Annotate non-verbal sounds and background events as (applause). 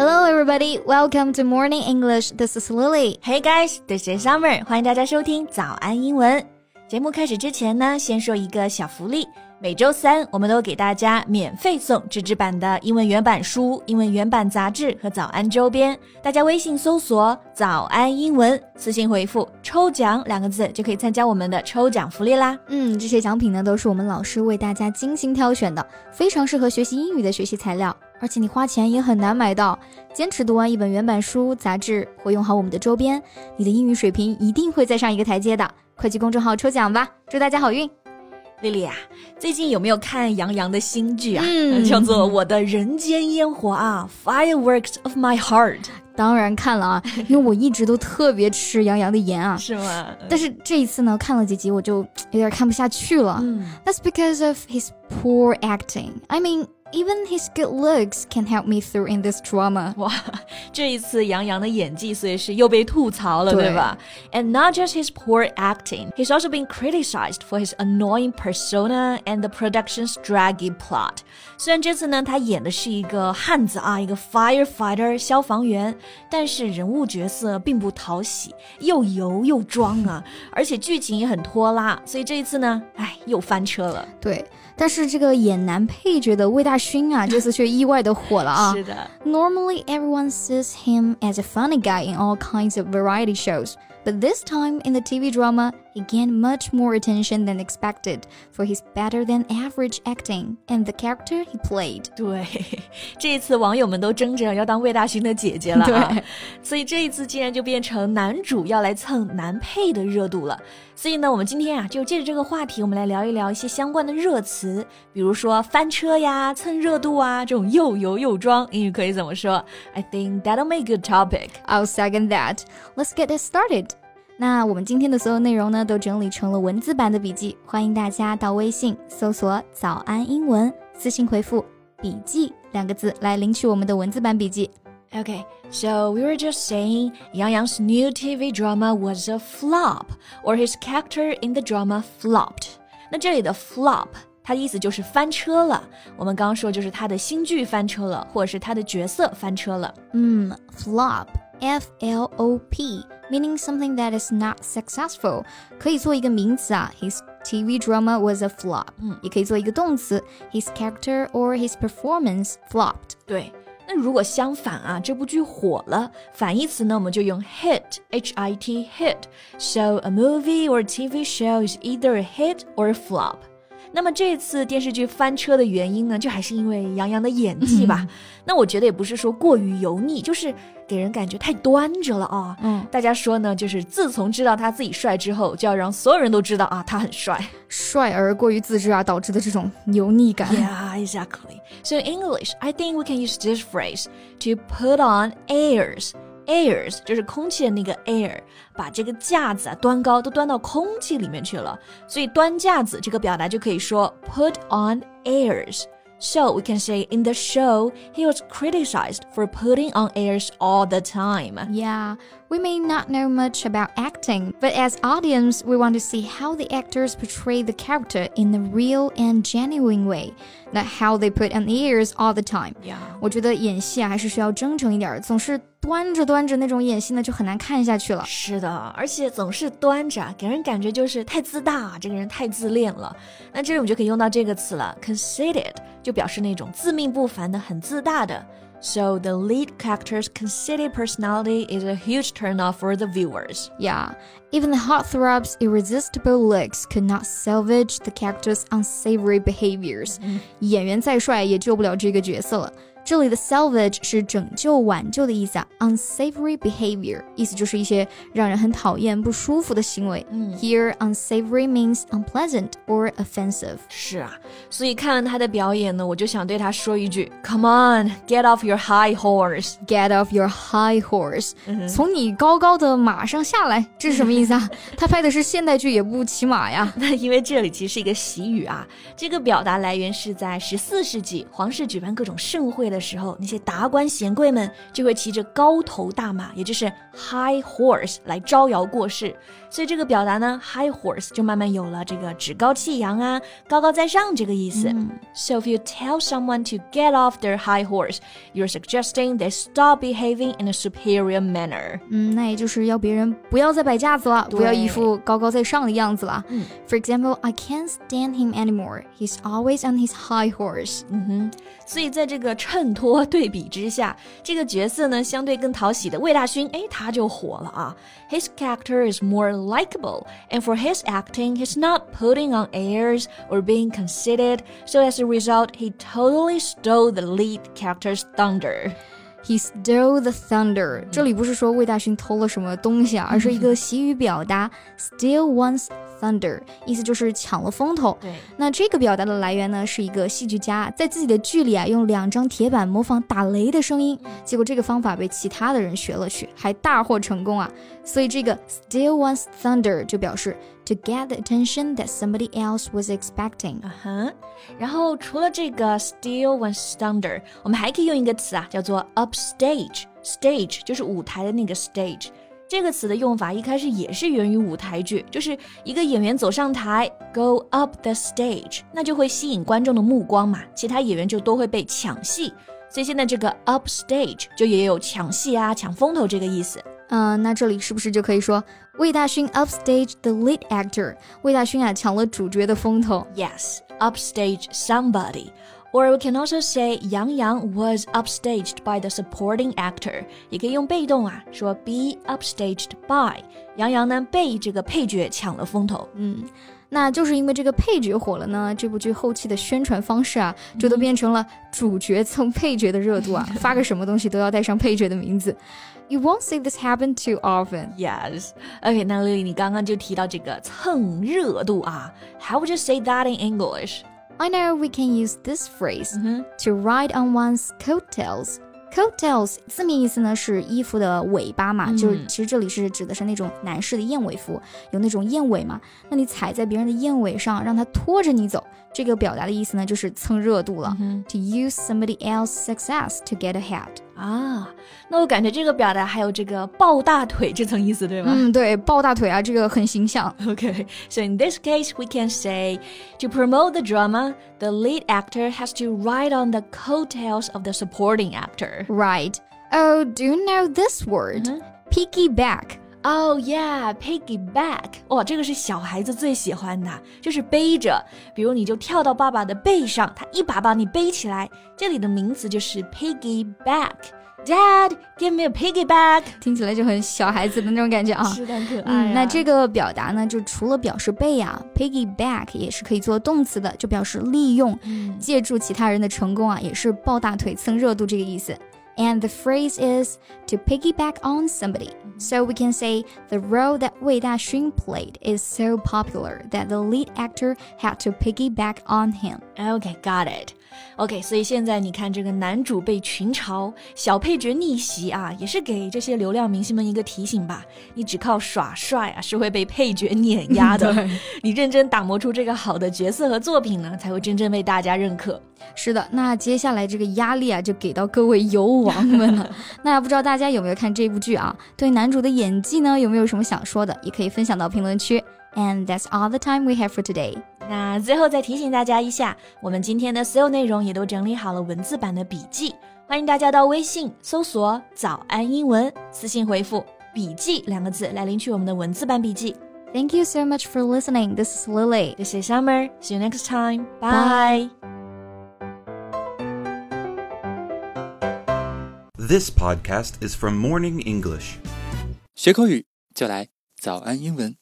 Hello, everybody. Welcome to Morning English. This is Lily. Hey guys, this is Summer. 欢迎大家收听早安英文。节目开始之前呢，先说一个小福利。每周三，我们都给大家免费送纸质版的英文原版书、英文原版杂志和早安周边。大家微信搜索“早安英文”，私信回复“抽奖”两个字，就可以参加我们的抽奖福利啦。嗯，这些奖品呢，都是我们老师为大家精心挑选的，非常适合学习英语的学习材料，而且你花钱也很难买到。坚持读完一本原版书、杂志，或用好我们的周边，你的英语水平一定会再上一个台阶的。快去公众号抽奖吧，祝大家好运！丽丽啊，最近有没有看杨洋的新剧啊？嗯，叫做《我的人间烟火》啊，《Fireworks of My Heart》。当然看了啊，因为我一直都特别吃杨洋的颜啊。(laughs) 是吗？但是这一次呢，看了几集我就有点看不下去了。嗯，That's because of his poor acting. I mean. Even his good looks can help me through in this drama. (laughs) 哇，这一次杨洋的演技所以是又被吐槽了，对吧？And not just his poor acting, he's also been criticized for his annoying persona and the production's draggy plot. 虽然这次呢，他演的是一个汉子啊，一个 firefighter (laughs) 消防员，但是人物角色并不讨喜，又油又装啊，而且剧情也很拖拉，所以这一次呢，哎，又翻车了。对。但是这个演男配角的魏大 勋啊，这次却意外的火了啊！是的。Normally, everyone sees him as a funny guy in all kinds of variety shows. But this time in the TV drama, he gained much more attention than expected for his better than average acting and the character he played. (laughs) 对，这一次网友们都争着要当魏大勋的姐姐了啊！所以这一次竟然就变成男主要来蹭男配的热度了。所以呢，我们今天啊就借着这个话题，我们来聊一聊一些相关的热词，比如说翻车呀、蹭热度啊这种又油又装，英语可以怎么说？I think (laughs) that'll make a good topic. I'll second that. Let's get it started. 那我们今天的所有内容呢，都整理成了文字版的笔记，欢迎大家到微信搜索“早安英文”，私信回复“笔记”两个字来领取我们的文字版笔记。Okay, so we were just saying Yang Yang's new TV drama was a flop, or his character in the drama flopped. 那这里的 flop 它的意思就是翻车了。我们刚刚说就是他的新剧翻车了，或者是他的角色翻车了。嗯，flop。F L O P, meaning something that is not successful，可以做一个名词啊，His TV drama was a flop。嗯，也可以做一个动词，His character or his performance flopped。对，那如果相反啊，这部剧火了，反义词呢，我们就用 hit，H I T hit。So a movie or TV show is either a hit or a flop。 那么这次电视剧翻车的原因呢，就还是因为杨洋的演技吧。(laughs) 那我觉得也不是说过于油腻，就是给人感觉太端着了啊。嗯，大家说呢，就是自从知道他自己帅之后，就要让所有人都知道啊，他很帅。帅而过于自知啊，导致的这种油腻感。Yeah, exactly. So in English, I think we can use this phrase to put on airs. airs 就是空气的那个 air，把这个架子啊端高，都端到空气里面去了，所以端架子这个表达就可以说 put on airs。So we can say in the show, he was criticized for putting on airs all the time. Yeah, we may not know much about acting, but as audience, we want to see how the actors portray the character in a real and genuine way, not how they put on airs all the time. Yeah. 我觉得演戏啊还是需要真诚一点，总是端着端着那种演戏呢，就很难看下去了。是的，而且总是端着，给人感觉就是太自大，这个人太自恋了。那这里我们就可以用到这个词了，conceited，就表示那种自命不凡的、很自大的。 So the lead character's conceited personality is a huge turnoff for the viewers. Yeah, even the heartthrob's irresistible looks could not salvage the character's unsavory behaviors. 演员再帅也救不了这个角色了。 这里的 salvage 是拯救、挽救的意思啊，unsavory behavior 意思就是一些让人很讨厌、不舒服的行为。嗯，Here unsavory means unpleasant or offensive。是啊，所以看了他的表演呢，我就想对他说一句：Come on, get off your high horse, get off your high horse，、嗯、从你高高的马上下来，这是什么意思啊？(laughs) 他拍的是现代剧，也不骑马呀。那因为这里其实是一个习语啊，这个表达来源是在十四世纪，皇室举办各种盛会。的时候，那些达官显贵们就会骑着高头大马，也就是 high horse 来招摇过市。所以这个表达呢，high horse 就慢慢有了这个趾高气扬啊、高高在上这个意思。So if you tell someone to get off their high horse, you're suggesting they stop behaving in a superior manner. 嗯，那也就是要别人不要再摆架子了，不要一副高高在上的样子了。For example, I can't stand him anymore. He's always on his high horse. 嗯哼，所以在这个 衬托对比之下，这个角色呢相对更讨喜的魏大勋，哎，他就火了啊。His character is more likable, and for his acting, he's not putting on airs or being conceited. So as a result, he totally stole the lead character's thunder. He stole the thunder。这里不是说魏大勋偷了什么东西啊，而是一个习语表达，steal one's thunder，意思就是抢了风头。对，那这个表达的来源呢，是一个戏剧家在自己的剧里啊，用两张铁板模仿打雷的声音，结果这个方法被其他的人学了去，还大获成功啊。所以这个 steal one's thunder 就表示 to get the attention that somebody else was expecting。嗯哼，然后除了这个 steal one's thunder，我们还可以用一个词啊，叫做 upstage。stage 就是舞台的那个 stage。这个词的用法一开始也是源于舞台剧，就是一个演员走上台，go up the stage，那就会吸引观众的目光嘛，其他演员就都会被抢戏。所以现在这个 upstage 就也有抢戏啊、抢风头这个意思。嗯，那这里是不是就可以说魏大勋 upstage the lead actor？魏大勋啊抢了主角的风头。Yes，upstage somebody。Or we can also say Yang Yang was upstaged by the supporting actor，也可以用被动啊，说 be upstaged by 杨洋呢被这个配角抢了风头。嗯， 那就是因为这个配角火了呢，这部剧后期的宣传方式啊，就都变成了主角蹭配角的热度啊，发个什么东西都要带上配角的名字。You won't see this happen too often. Yes. Okay, 那 Lily，你刚刚就提到这个蹭热度啊，How would you say that in English? I know we can use this phrase mm-hmm. to ride on one's coattails. Coattails 字面意思呢是衣服的尾巴嘛，嗯、就是其实这里是指的是那种男士的燕尾服，有那种燕尾嘛。那你踩在别人的燕尾上，让他拖着你走，这个表达的意思呢就是蹭热度了。嗯、to use somebody else's success to get ahead。啊，那我感觉这个表达还有这个抱大腿这层意思，对吗？嗯，对，抱大腿啊，这个很形象。Okay, (laughs) so in this case, we can say to promote the drama, the lead actor has to ride on the coattails of the supporting actor. Right. Oh, do you know this word? Mm -hmm. Piggyback. Oh yeah, piggyback. 哇，这个是小孩子最喜欢的，就是背着，比如你就跳到爸爸的背上，他一把把你背起来。这里的名词就是 piggyback。Dad, give me a piggyback，听起来就很小孩子的那种感觉啊，是的，可爱、嗯。那这个表达呢，就除了表示背啊，piggyback 也是可以做动词的，就表示利用，嗯、借助其他人的成功啊，也是抱大腿蹭热度这个意思。And the phrase is to piggyback on somebody. Mm-hmm. So we can say the role that Wei Daxun played is so popular that the lead actor had to piggyback on him. Okay, got it. OK，所以现在你看这个男主被群嘲，小配角逆袭啊，也是给这些流量明星们一个提醒吧。你只靠耍帅啊，是会被配角碾压的。(laughs) 你认真打磨出这个好的角色和作品呢，才会真正被大家认可。是的，那接下来这个压力啊，就给到各位游王们了。(laughs) 那不知道大家有没有看这部剧啊？对男主的演技呢，有没有什么想说的？也可以分享到评论区。And that's all the time we have for today. 那最后再提醒大家一下，我们今天的所有内容也都整理好了文字版的笔记，欢迎大家到微信搜索“早安英文”，私信回复“笔记”两个字来领取我们的文字版笔记。Thank you so much for listening. This is Lily. This is Summer. See you next time. Bye. This podcast is from Morning English. 学口语就来早安英文。